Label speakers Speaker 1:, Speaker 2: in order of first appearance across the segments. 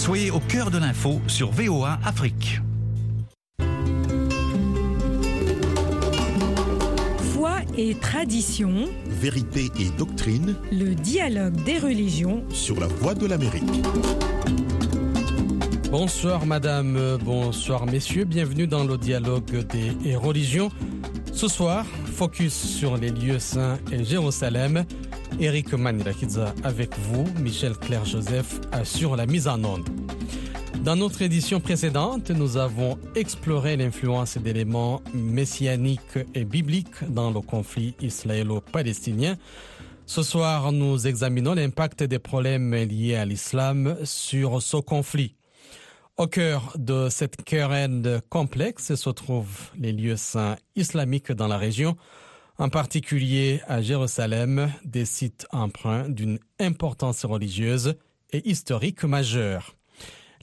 Speaker 1: Soyez au cœur de l'info sur VOA Afrique.
Speaker 2: Foi et tradition,
Speaker 3: Vérité et doctrine
Speaker 2: le dialogue des religions.
Speaker 3: sur la voie de l'Amérique.
Speaker 4: Bonsoir madame, bonsoir messieurs, bienvenue dans le dialogue des religions. Ce soir, focus sur les lieux saints et Jérusalem. Eric Manirakidza avec vous, Michel Claire Joseph assure la mise en onde. Dans notre édition précédente, nous avons exploré l'influence d'éléments messianiques et bibliques dans le conflit israélo-palestinien. Ce soir, nous examinons l'impact des problèmes liés à l'islam sur ce conflit. Au cœur de cette querelle complexe se trouvent les lieux saints islamiques dans la région, en particulier à Jérusalem, des sites empreints d'une importance religieuse et historique majeure.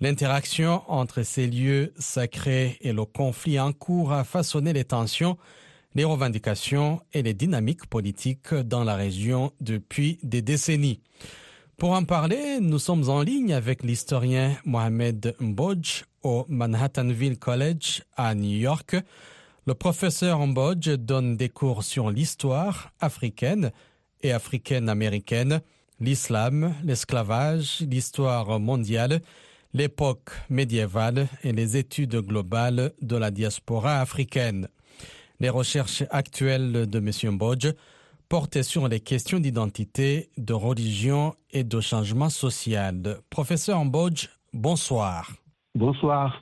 Speaker 4: L'interaction entre ces lieux sacrés et le conflit en cours a façonné les tensions, les revendications et les dynamiques politiques dans la région depuis des décennies. Pour en parler, nous sommes en ligne avec l'historien Mohamed Mbodj au Manhattanville College à New York. Le professeur Mbodj donne des cours sur l'histoire africaine et africaine-américaine, l'islam, l'esclavage, l'histoire mondiale, l'époque médiévale et les études globales de la diaspora africaine. Les recherches actuelles de M. Mbodj portaient sur les questions d'identité, de religion et de changement social. Professeur Mbodj, bonsoir.
Speaker 5: Bonsoir.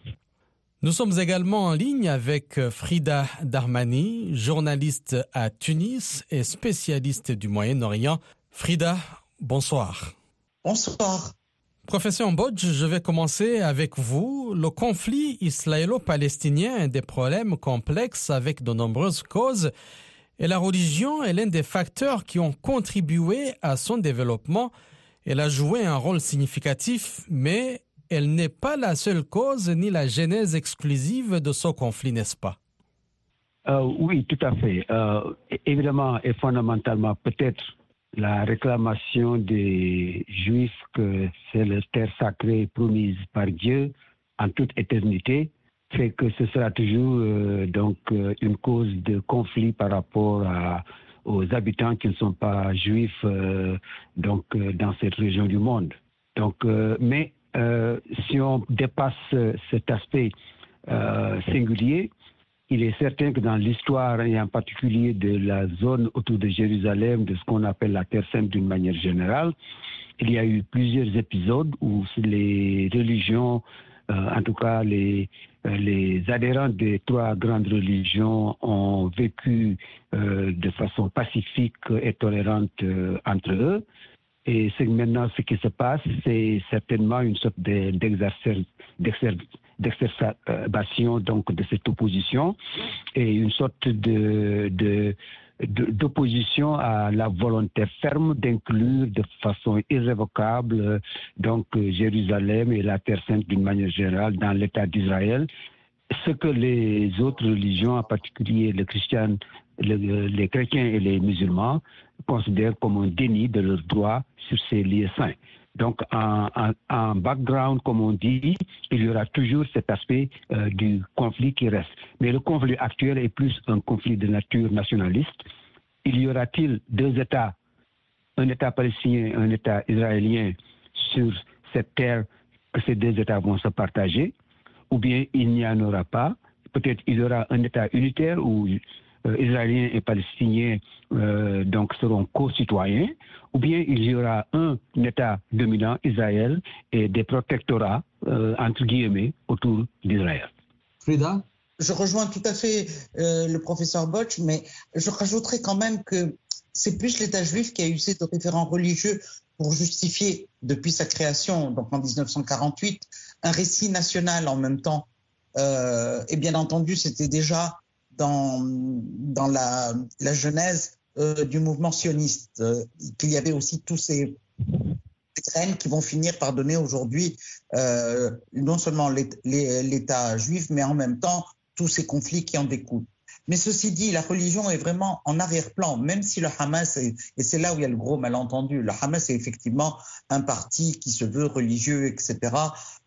Speaker 4: Nous sommes également en ligne avec Frida Darmani, journaliste à Tunis et spécialiste du Moyen-Orient. Frida, bonsoir.
Speaker 6: Bonsoir.
Speaker 4: Professeur Mbodj, je vais commencer avec vous. Le conflit israélo-palestinien est des problèmes complexes avec de nombreuses causes et la religion est l'un des facteurs qui ont contribué à son développement. Elle a joué un rôle significatif, mais elle n'est pas la seule cause ni la genèse exclusive de ce conflit, n'est-ce pas?
Speaker 5: Euh, oui, tout à fait. Euh, évidemment et fondamentalement, peut-être la réclamation des Juifs que c'est la terre sacrée promise par Dieu en toute éternité fait que ce sera toujours euh, donc une cause de conflit par rapport aux habitants qui ne sont pas juifs donc dans cette région du monde. Donc, mais euh, si on dépasse euh, cet aspect euh, singulier, il est certain que dans l'histoire, et en particulier de la zone autour de Jérusalem, de ce qu'on appelle la Terre Sainte d'une manière générale, il y a eu plusieurs épisodes où les religions, en tout cas les, adhérents des trois grandes religions, ont vécu de façon pacifique et tolérante entre eux. Et maintenant ce qui se passe, c'est certainement une sorte de- d'exercer- d'exer- d'exacerbation donc de cette opposition et une sorte de, de- d'opposition à la volonté ferme d'inclure de façon irrévocable donc Jérusalem et la Terre Sainte d'une manière générale dans l'État d'Israël. Ce que les autres religions, en particulier les chrétiens, le- les chrétiens et les musulmans, considèrent comme un déni de leurs droits sur ces lieux saints. Donc, en, background, comme on dit, il y aura toujours cet aspect euh, du conflit qui reste. Mais le conflit actuel est plus un conflit de nature nationaliste. Il y aura-t-il deux États, un État palestinien et un État israélien sur cette terre que ces deux États vont se partager? Ou bien il n'y en aura pas? Peut-être il y aura un État unitaire où Israéliens et Palestiniens euh, donc seront co-citoyens, ou bien il y aura un État dominant, Israël, et des protectorats, euh, entre guillemets, autour d'Israël.
Speaker 6: Frida? Je rejoins tout à fait euh, le professeur Botch, mais je rajouterais quand même que c'est plus l'État juif qui a usé de référents religieux pour justifier, depuis sa création, donc en 1948, un récit national en même temps. Euh, et bien entendu, c'était déjà dans, dans la, genèse euh, du mouvement sioniste euh, qu'il y avait aussi tous ces graines qui vont finir par donner aujourd'hui euh, non seulement l'État juif, mais en même temps tous ces conflits qui en découlent. Mais ceci dit, la religion est vraiment en arrière-plan, même si le Hamas, et c'est là où il y a le gros malentendu, le Hamas est effectivement un parti qui se veut religieux, etc.,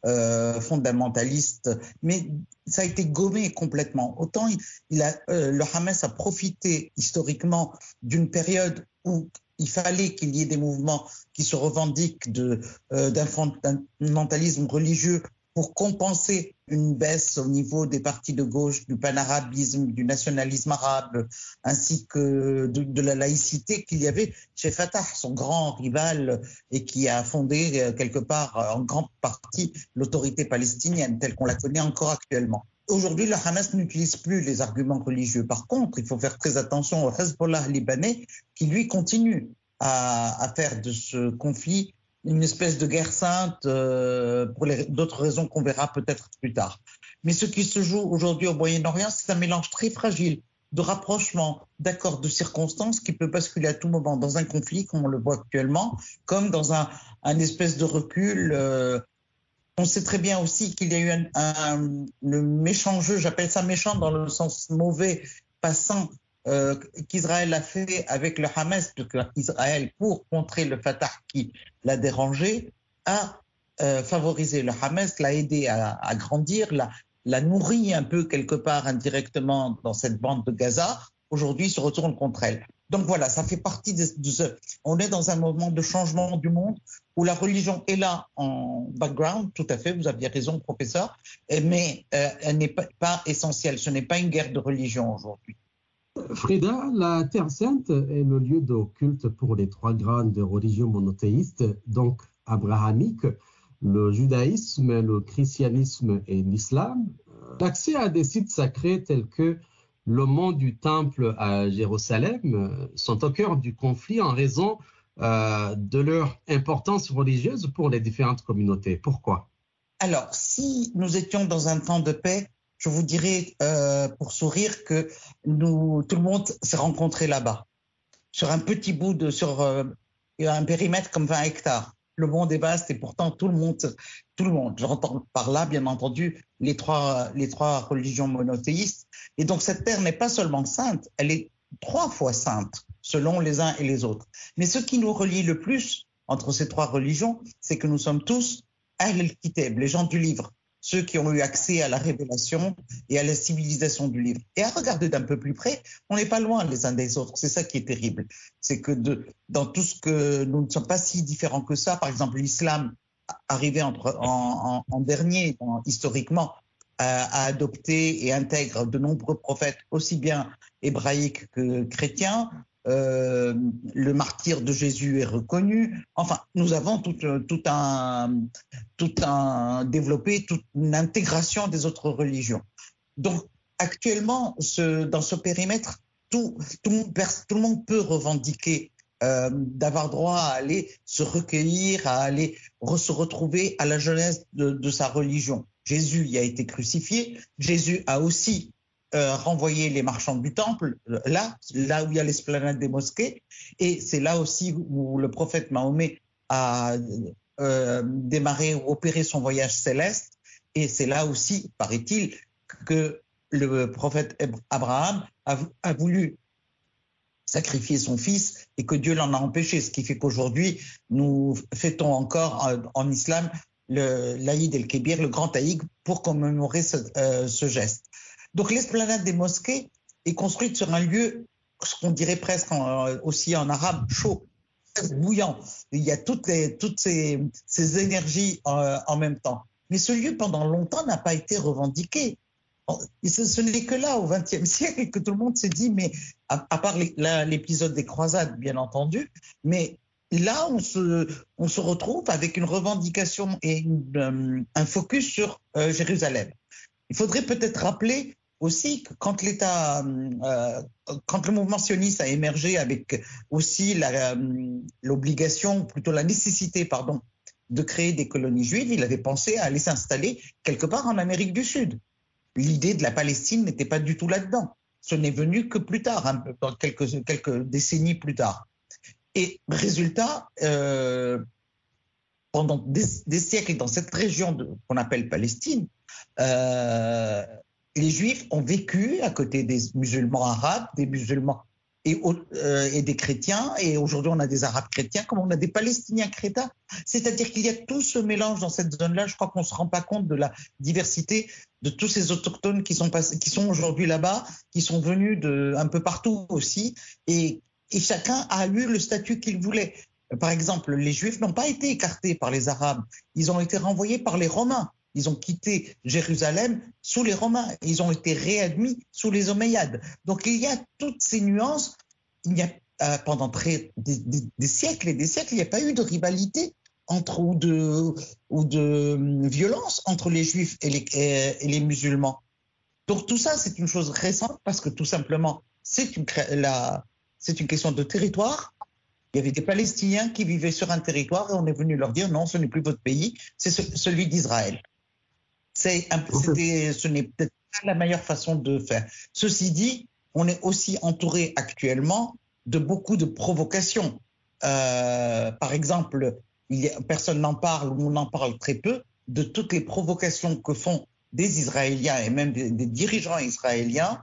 Speaker 6: euh, fondamentaliste, mais ça a été gommé complètement. Autant euh, le Hamas a profité historiquement d'une période où il fallait qu'il y ait des mouvements qui se revendiquent euh, d'un fondamentalisme religieux pour compenser une baisse au niveau des partis de gauche, du panarabisme, du nationalisme arabe, ainsi que de, la laïcité qu'il y avait chez Fatah, son grand rival, et qui a fondé euh, quelque part en grande partie l'autorité palestinienne telle qu'on la connaît encore actuellement. Aujourd'hui, le Hamas n'utilise plus les arguments religieux. Par contre, il faut faire très attention au Hezbollah libanais qui, lui, continue à faire de ce conflit une espèce de guerre sainte euh, pour d'autres raisons qu'on verra peut-être plus tard. Mais ce qui se joue aujourd'hui au Moyen-Orient, c'est un mélange très fragile de rapprochement, d'accords de circonstances qui peut basculer à tout moment dans un conflit, comme on le voit actuellement, comme dans un, espèce de recul. Euh, on sait très bien aussi qu'il y a eu un, un, le méchant jeu, j'appelle ça méchant dans le sens mauvais, passant euh, qu'Israël a fait avec le Hamas, parce qu'Israël, pour contrer le Fatah qui l'a dérangé, a euh, favorisé le Hamas, l'a aidé à, grandir, l'a nourri un peu quelque part indirectement dans cette bande de Gaza. Aujourd'hui, se retourne contre elle. Donc voilà, ça fait partie de, ce. On est dans un moment de changement du monde où la religion est là en background, tout à fait, vous aviez raison, professeur, mais euh, elle n'est pas, pas essentielle. Ce n'est pas une guerre de religion aujourd'hui.
Speaker 7: Frida, la Terre Sainte est le lieu de culte pour les trois grandes religions monothéistes, donc abrahamiques, le judaïsme, le christianisme et l'islam. L'accès à des sites sacrés tels que le mont du Temple à Jérusalem sont au cœur du conflit en raison euh, de leur importance religieuse pour les différentes communautés. Pourquoi?
Speaker 6: Alors, si nous étions dans un temps de paix, je vous dirais euh, pour sourire que nous, tout le monde s'est rencontré là-bas, sur un petit bout de, sur euh, un périmètre comme 20 hectares. Le monde est vaste et pourtant tout le monde, tout le monde. J'entends par là, bien entendu, les trois, les trois religions monothéistes. Et donc cette terre n'est pas seulement sainte, elle est trois fois sainte, selon les uns et les autres. Mais ce qui nous relie le plus entre ces trois religions, c'est que nous sommes tous Ahl-Kitab, les gens du livre ceux qui ont eu accès à la révélation et à la civilisation du livre. Et à regarder d'un peu plus près, on n'est pas loin les uns des autres. C'est ça qui est terrible. C'est que dans tout ce que nous ne sommes pas si différents que ça, par exemple l'islam, arrivé en dernier, historiquement, a adopté et intègre de nombreux prophètes, aussi bien hébraïques que chrétiens, euh, le martyr de Jésus est reconnu. Enfin, nous avons tout, tout, un, tout un développé, toute une intégration des autres religions. Donc, actuellement, ce, dans ce périmètre, tout, tout, tout, le monde peut revendiquer euh, d'avoir droit à aller se recueillir, à aller se retrouver à la jeunesse de sa religion. Jésus y a été crucifié. Jésus a aussi euh, renvoyer les marchands du temple, euh, là, là où il y a l'esplanade des mosquées. Et c'est là aussi où le prophète Mahomet a euh, démarré ou opéré son voyage céleste. Et c'est là aussi, paraît-il, que le prophète Abraham a, voulu sacrifier son fils et que Dieu l'en a empêché. Ce qui fait qu'aujourd'hui, nous fêtons encore en, islam l'Aïd el-Kébir, le grand Aïd, pour commémorer ce geste. Donc l'esplanade des mosquées est construite sur un lieu, ce qu'on dirait presque aussi en arabe, chaud, bouillant. Il y a toutes, ces, énergies euh, en même temps. Mais ce lieu, pendant longtemps, n'a pas été revendiqué. Et ce, n'est que là, au XXe siècle, que tout le monde s'est dit, mais à, part l'épisode des croisades, bien entendu, mais là, on se, retrouve avec une revendication et euh, un focus sur euh, Jérusalem. Il faudrait peut-être rappeler aussi quand l'État, euh, quand le mouvement sioniste a émergé avec aussi euh, l'obligation, plutôt la nécessité, pardon, de créer des colonies juives, il avait pensé à aller s'installer quelque part en Amérique du Sud. L'idée de la Palestine n'était pas du tout là-dedans. Ce n'est venu que plus tard, hein, quelques, décennies plus tard. Et résultat, euh, pendant des, siècles dans cette région qu'on appelle Palestine, les juifs ont vécu à côté des musulmans arabes, des musulmans et, euh, et des chrétiens, et aujourd'hui on a des arabes chrétiens comme on a des palestiniens chrétiens. C'est-à-dire qu'il y a tout ce mélange dans cette zone-là. Je crois qu'on ne se rend pas compte de la diversité de tous ces autochtones qui sont, aujourd'hui là-bas, qui sont venus de un peu partout aussi, et chacun a eu le statut qu'il voulait. Par exemple, les Juifs n'ont pas été écartés par les Arabes, ils ont été renvoyés par les Romains. Ils ont quitté Jérusalem sous les Romains. Ils ont été réadmis sous les Omeyyades. Donc il y a toutes ces nuances. Il y a euh, pendant très, des, siècles et des siècles, il n'y a pas eu de rivalité entre ou de, ou de hum, violence entre les Juifs et les, musulmans. Donc tout ça, c'est une chose récente parce que tout simplement, c'est une, une question de territoire. Il y avait des Palestiniens qui vivaient sur un territoire et on est venu leur dire non, ce n'est plus votre pays, c'est celui d'Israël. Ce n'est peut-être pas la meilleure façon de faire. Ceci dit, on est aussi entouré actuellement de beaucoup de provocations. Euh, par exemple, il y a, personne n'en parle ou on en parle très peu de toutes les provocations que font des Israéliens et même des, des dirigeants israéliens,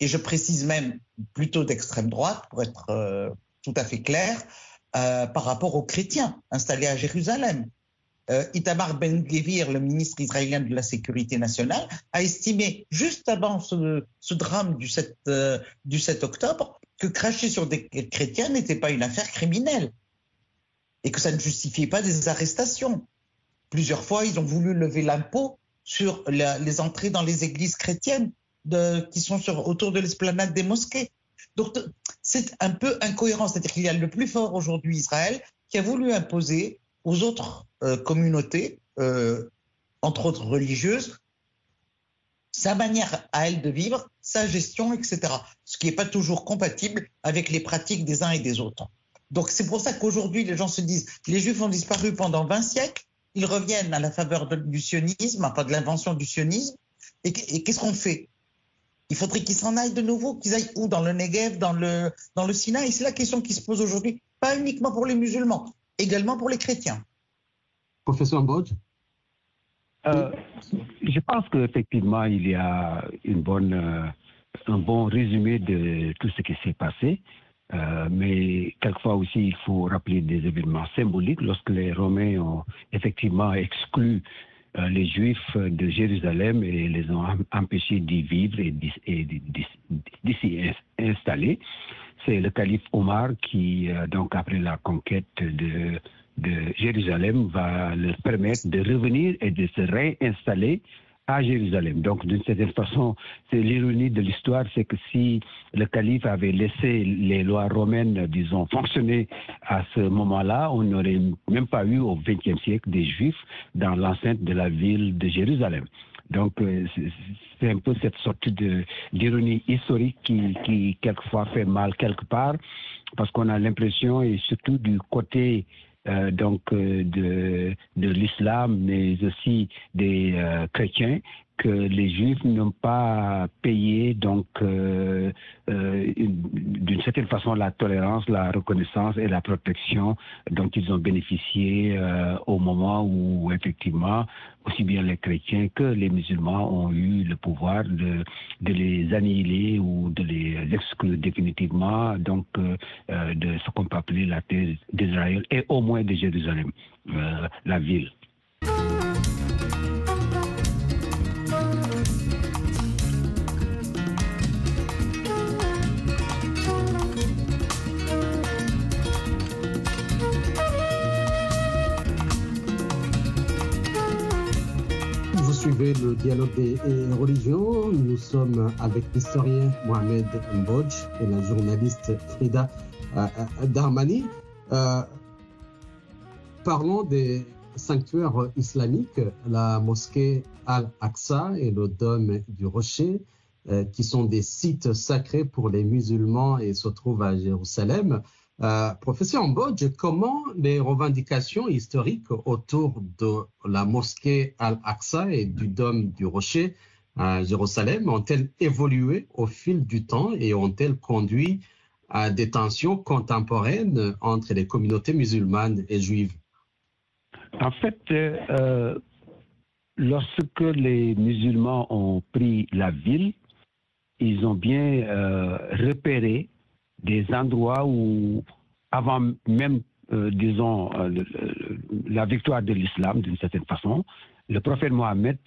Speaker 6: et je précise même plutôt d'extrême droite pour être euh, tout à fait clair, euh, par rapport aux chrétiens installés à Jérusalem. Euh, Itamar Ben-Gvir, le ministre israélien de la Sécurité nationale, a estimé juste avant ce, drame du 7, euh, du 7, octobre que cracher sur des chrétiens n'était pas une affaire criminelle et que ça ne justifiait pas des arrestations. Plusieurs fois, ils ont voulu lever l'impôt sur les entrées dans les églises chrétiennes qui sont autour de l'esplanade des mosquées. Donc, c'est un peu incohérent. C'est-à-dire qu'il y a le plus fort aujourd'hui, Israël, qui a voulu imposer aux autres euh, communautés, euh, entre autres religieuses, sa manière à elle de vivre, sa gestion, etc. Ce qui n'est pas toujours compatible avec les pratiques des uns et des autres. Donc c'est pour ça qu'aujourd'hui les gens se disent les juifs ont disparu pendant 20 siècles, ils reviennent à la faveur du sionisme, enfin de l'invention du sionisme, et, et qu'est-ce qu'on fait? Il faudrait qu'ils s'en aillent de nouveau, qu'ils aillent où? Dans le Negev, dans le, dans le Sinaï? C'est la question qui se pose aujourd'hui, pas uniquement pour les musulmans, également pour les chrétiens.
Speaker 7: Professeur Bodge
Speaker 5: euh, Je pense qu'effectivement, il y a euh, un bon résumé de tout ce qui s'est passé. Euh, mais quelquefois aussi, il faut rappeler des événements symboliques. Lorsque les Romains ont effectivement exclu euh, les Juifs de Jérusalem et les ont empêchés d'y vivre et d'y s'y installer, c'est le calife Omar qui, donc après la conquête de, de Jérusalem, va leur permettre de revenir et de se réinstaller à Jérusalem. Donc, d'une certaine façon, c'est l'ironie de l'histoire, c'est que si le calife avait laissé les lois romaines, disons, fonctionner à ce moment-là, on n'aurait même pas eu au XXe siècle des Juifs dans l'enceinte de la ville de Jérusalem. Donc, euh, c'est un peu cette sorte d'ironie historique qui, qui, quelquefois, fait mal quelque part, parce qu'on a l'impression, et surtout du côté euh, donc euh, de, de l'islam, mais aussi des euh, chrétiens, que les juifs n'ont pas payé donc euh, euh, d'une certaine façon la tolérance, la reconnaissance et la protection dont ils ont bénéficié euh, au moment où effectivement aussi bien les chrétiens que les musulmans ont eu le pouvoir de, les annihiler ou de les exclure définitivement donc de ce qu'on peut appeler la terre d'Israël et au moins de Jérusalem, la ville.
Speaker 7: Suivez le dialogue des religions. Nous sommes avec l'historien Mohamed Mbodj et la journaliste Frida euh, Darmani. Euh, parlons des sanctuaires islamiques, la mosquée Al-Aqsa et le dôme du Rocher, euh, qui sont des sites sacrés pour les musulmans et se trouvent à Jérusalem. Euh, professeur Mbodj, comment les revendications historiques autour de la mosquée Al-Aqsa et du dôme du Rocher à Jérusalem ont-elles évolué au fil du temps et ont-elles conduit à des tensions contemporaines entre les communautés musulmanes et juives?
Speaker 5: En fait, euh, lorsque les musulmans ont pris la ville, ils ont bien euh, repéré des endroits où, avant même, euh, disons, euh, la victoire de l'islam, d'une certaine façon, le prophète Mohammed,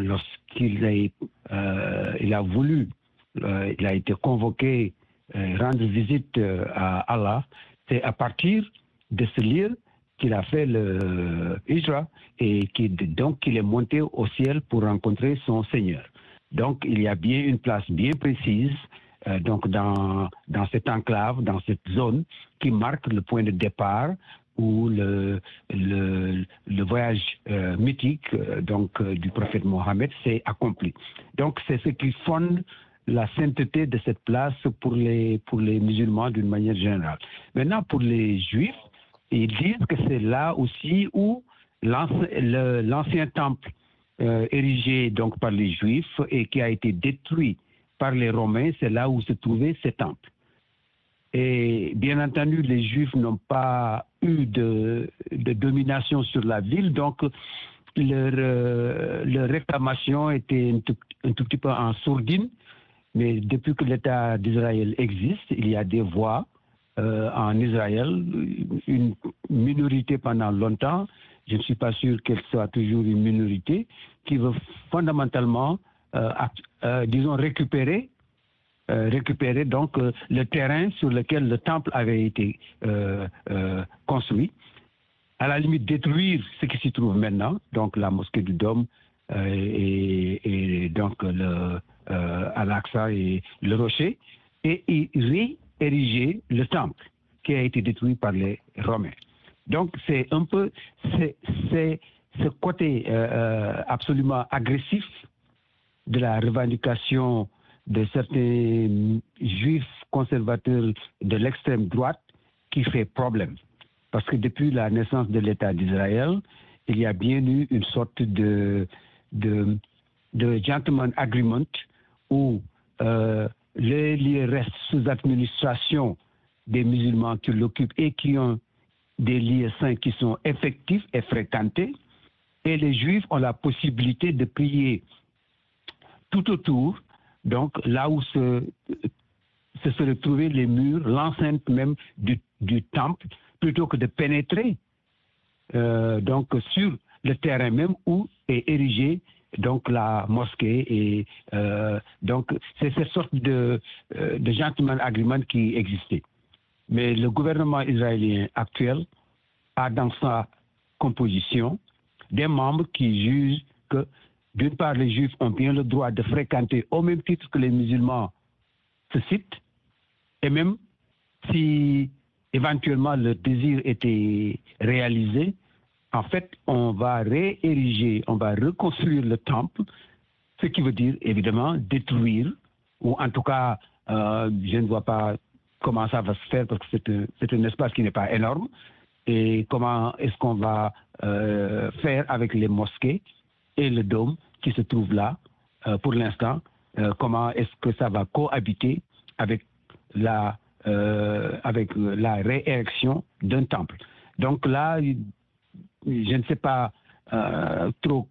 Speaker 5: lorsqu'il a, a voulu, il a été convoqué rendre visite à Allah, c'est à partir de ce lieu qu'il a fait le Hijra et qui, donc qu'il est monté au ciel pour rencontrer son Seigneur. Donc il y a bien une place bien précise euh, donc dans, cette enclave, dans cette zone qui marque le point de départ où le, voyage euh, mythique euh, donc du prophète Mohammed s'est accompli. Donc c'est ce qui fonde la sainteté de cette place pour les, musulmans d'une manière générale. Maintenant, pour les juifs, ils disent que c'est là aussi où l'ancien temple érigé donc par les Juifs et qui a été détruit par les Romains, c'est là où se trouvait ce temple. Et bien entendu, les Juifs n'ont pas eu de, domination sur la ville, donc leur, euh, réclamation était un tout, petit peu en sourdine. Mais depuis que l'État d'Israël existe, il y a des voix euh, en Israël, une minorité pendant longtemps, je ne suis pas sûr qu'elle soit toujours une minorité, qui veut fondamentalement, disons, récupérer, récupérer donc le terrain sur lequel le temple avait été construit, à la limite détruire ce qui s'y trouve maintenant, donc la mosquée du Dôme et, donc le Al-Aqsa et le Rocher, et, et ériger le temple qui a été détruit par les Romains. Donc c'est un peu c'est, ce côté euh, euh, absolument agressif de la revendication de certains juifs conservateurs de l'extrême droite qui fait problème. Parce que depuis la naissance de l'État d'Israël, il y a bien eu une sorte de, gentleman agreement où euh, les lieux restent sous administration des musulmans qui l'occupent et qui ont des lieux saints qui sont effectifs et fréquentés. Et les juifs ont la possibilité de prier tout autour, donc là où se, se seraient les murs, l'enceinte même du, temple, plutôt que de pénétrer euh, donc sur le terrain même où est érigé donc la mosquée et euh, donc c'est cette sorte de, euh, de gentleman agreement qui existait. Mais le gouvernement israélien actuel a dans sa composition des membres qui jugent que d'une part les juifs ont bien le droit de fréquenter au même titre que les musulmans ce site et même si éventuellement le désir était réalisé, en fait, on va réériger, on va reconstruire le temple, ce qui veut dire évidemment détruire, ou en tout cas, euh, je ne vois pas comment ça va se faire parce que c'est un, espace qui n'est pas énorme. Et comment est-ce qu'on va euh, faire avec les mosquées? Et le dôme qui se trouve là euh, pour l'instant Comment est-ce que ça va cohabiter avec la, la réérection d'un temple Donc là, je ne sais pas euh, trop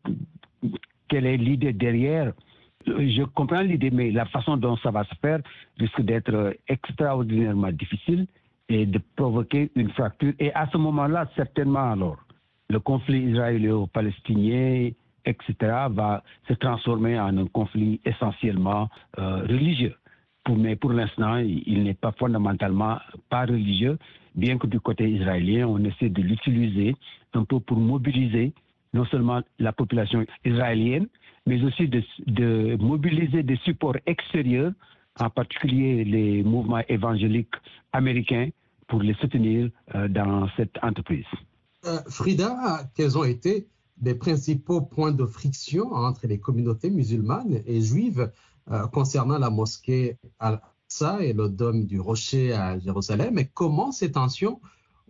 Speaker 5: quelle est l'idée derrière. Je comprends l'idée, mais la façon dont ça va se faire risque d'être extraordinairement difficile et de provoquer une fracture. Et à ce moment-là, certainement alors, le conflit israélo-palestinien, etc., va se transformer en un conflit essentiellement euh, religieux. mais pour l'instant, il n'est pas fondamentalement pas religieux, bien que du côté israélien, on essaie de l'utiliser un peu pour mobiliser non seulement la population israélienne, mais aussi de, mobiliser des supports extérieurs, en particulier les mouvements évangéliques américains, pour les soutenir euh, dans cette entreprise.
Speaker 7: Euh, Frida, quels ont été les principaux points de friction entre les communautés musulmanes et juives euh, concernant la mosquée Al-Aqsa et le dôme du Rocher à Jérusalem et comment ces tensions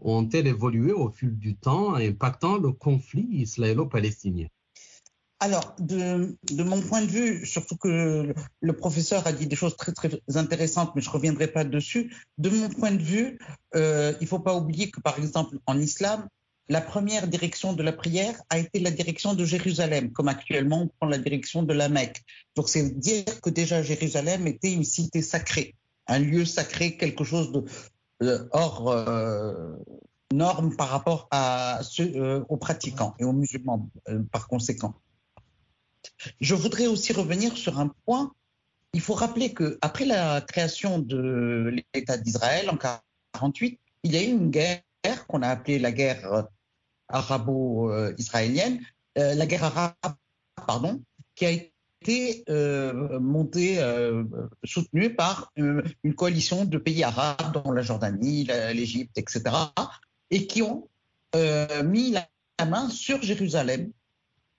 Speaker 7: ont-elles évolué au fil du temps, impactant le conflit israélo-palestinien?
Speaker 6: Alors, de, mon point de vue, surtout que le professeur a dit des choses très très intéressantes, mais je ne reviendrai pas dessus. De mon point de vue, euh, il ne faut pas oublier que par exemple en islam, la première direction de la prière a été la direction de Jérusalem, comme actuellement on prend la direction de la Mecque. Donc c'est dire que déjà Jérusalem était une cité sacrée, un lieu sacré, quelque chose de hors euh, norme par rapport euh, aux pratiquants et aux musulmans euh, par conséquent. Je voudrais aussi revenir sur un point. Il faut rappeler que après la création de l'État d'Israël en 48, il y a eu une guerre qu'on a appelée la guerre arabo-israélienne, euh, la guerre arabe, pardon, qui a été euh, montée, euh, soutenue par une, coalition de pays arabes, dont la Jordanie, l'Égypte, etc., et qui ont mis la, main sur Jérusalem,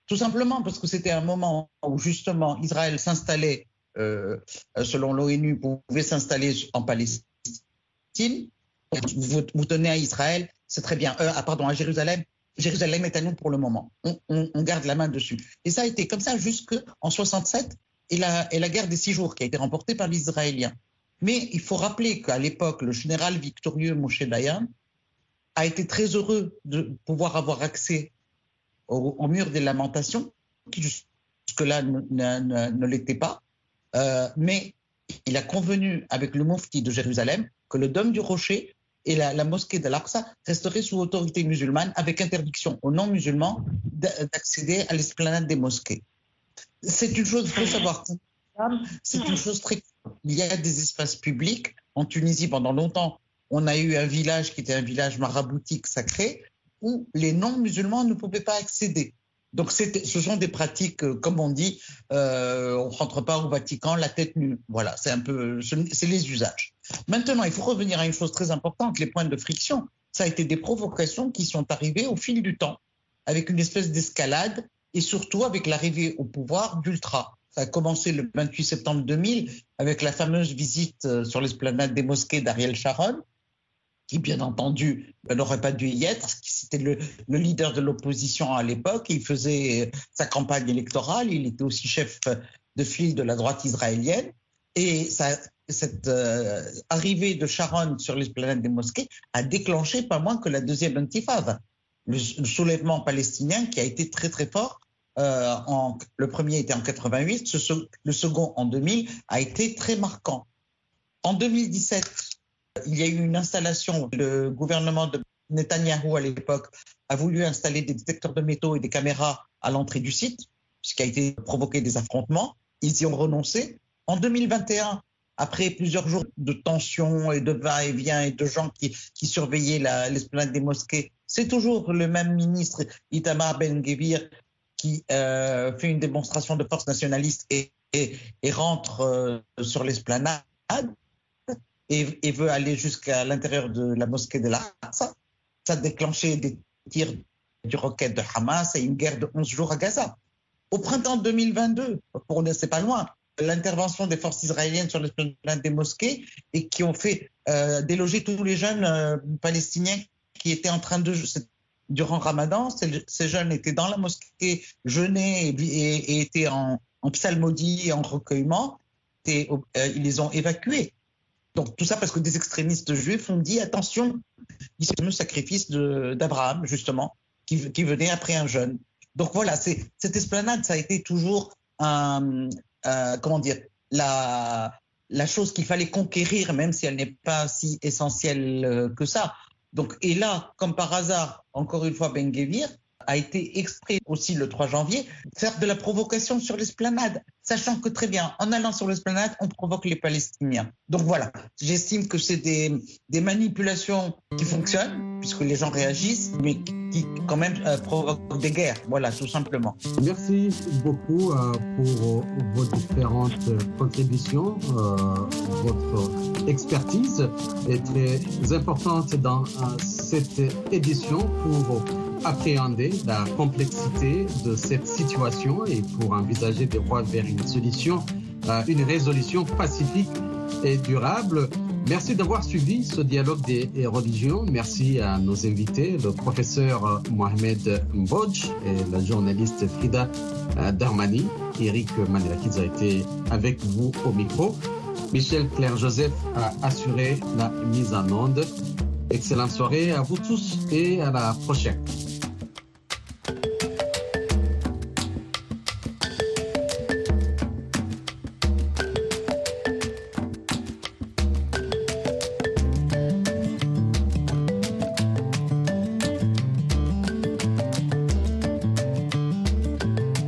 Speaker 6: tout simplement parce que c'était un moment où justement Israël s'installait, selon l'ONU, pouvait s'installer en Palestine. Vous, vous tenez à Israël, c'est très bien. Ah, pardon, à Jérusalem, Jérusalem est à nous pour le moment. On, on, on, garde la main dessus. Et ça a été comme ça jusqu'en 67 et la, et la guerre des six jours qui a été remportée par les Israéliens. Mais il faut rappeler qu'à l'époque, le général victorieux Moshe Dayan a été très heureux de pouvoir avoir accès au, au mur des lamentations, qui jusque-là ne, ne, ne l'était pas. Euh, mais il a convenu avec le mufti de Jérusalem que le dôme du rocher et la, mosquée de l'Aqsa resterait sous autorité musulmane avec interdiction aux non-musulmans d'accéder à l'esplanade des mosquées. C'est une chose, il faut savoir, c'est une chose très... Il y a des espaces publics. En Tunisie, pendant longtemps, on a eu un village qui était un village maraboutique sacré où les non-musulmans ne pouvaient pas accéder. Donc ce sont des pratiques, euh, comme on dit, euh, on ne rentre pas au Vatican la tête nue. Voilà, c'est un peu, c'est les usages. Maintenant, il faut revenir à une chose très importante, les points de friction. Ça a été des provocations qui sont arrivées au fil du temps, avec une espèce d'escalade et surtout avec l'arrivée au pouvoir d'Ultra. Ça a commencé le 28 septembre 2000 avec la fameuse visite euh, sur l'esplanade des mosquées d'Ariel Sharon, qui bien entendu n'aurait pas dû y être, c'était le, le, leader de l'opposition à l'époque, il faisait sa campagne électorale, il était aussi chef de file de la droite israélienne, et cette euh, arrivée de Sharon sur l'esplanade des mosquées a déclenché pas moins que la deuxième intifada, le, soulèvement palestinien qui a été très très fort. Euh, le premier était en 88, ce, le second en 2000 a été très marquant. En 2017, il y a eu une installation. Le gouvernement de Netanyahou à l'époque a voulu installer des détecteurs de métaux et des caméras à l'entrée du site, ce qui a été provoqué des affrontements. Ils y ont renoncé. En 2021, après plusieurs jours de tension et de va-et-vient et de gens qui, surveillaient l'esplanade des mosquées, c'est toujours le même ministre, Itamar Ben-Gvir, qui euh, fait une démonstration de force nationaliste et, rentre euh, sur l'esplanade et, veut aller jusqu'à l'intérieur de la mosquée de l'Aqsa. Ça a déclenché des tirs du roquette de Hamas et une guerre de 11 jours à Gaza. Au printemps 2022, pour ne c'est pas loin, l'intervention des forces israéliennes sur l'esplanade des mosquées et qui ont fait euh, déloger tous les jeunes euh, palestiniens qui étaient en train de durant Ramadan, ces jeunes étaient dans la mosquée, jeûnaient et, étaient en, psalmodie et en recueillement. Et, euh, ils les ont évacués. Donc tout ça parce que des extrémistes juifs ont dit attention, il ce fameux sacrifice d'Abraham justement qui, qui, venait après un jeune. Donc voilà, cette esplanade, ça a été toujours un, euh, comment dire, la, la chose qu'il fallait conquérir, même si elle n'est pas si essentielle euh, que ça. Donc, et là, comme par hasard, encore une fois, Ben Gvir a été extrait aussi le 3 janvier, faire de la provocation sur l'esplanade, sachant que très bien, en allant sur l'esplanade, on provoque les Palestiniens. Donc voilà, j'estime que c'est des, manipulations qui fonctionnent, puisque les gens réagissent, mais qui quand même euh, provoquent des guerres, voilà, tout simplement.
Speaker 7: Merci beaucoup euh, pour euh, vos différentes contributions. Votre expertise est très importante dans cette édition pour appréhender la complexité de cette situation et pour envisager des voies vers une solution, euh, une résolution pacifique et durable. Merci d'avoir suivi ce dialogue des religions. Merci à nos invités, le professeur Mohamed Mbodj et la journaliste Frida Darmani. Eric Manelakiz a été avec vous au micro. Michel Claire Joseph a assuré la mise en onde. Excellente soirée à vous tous et à la prochaine.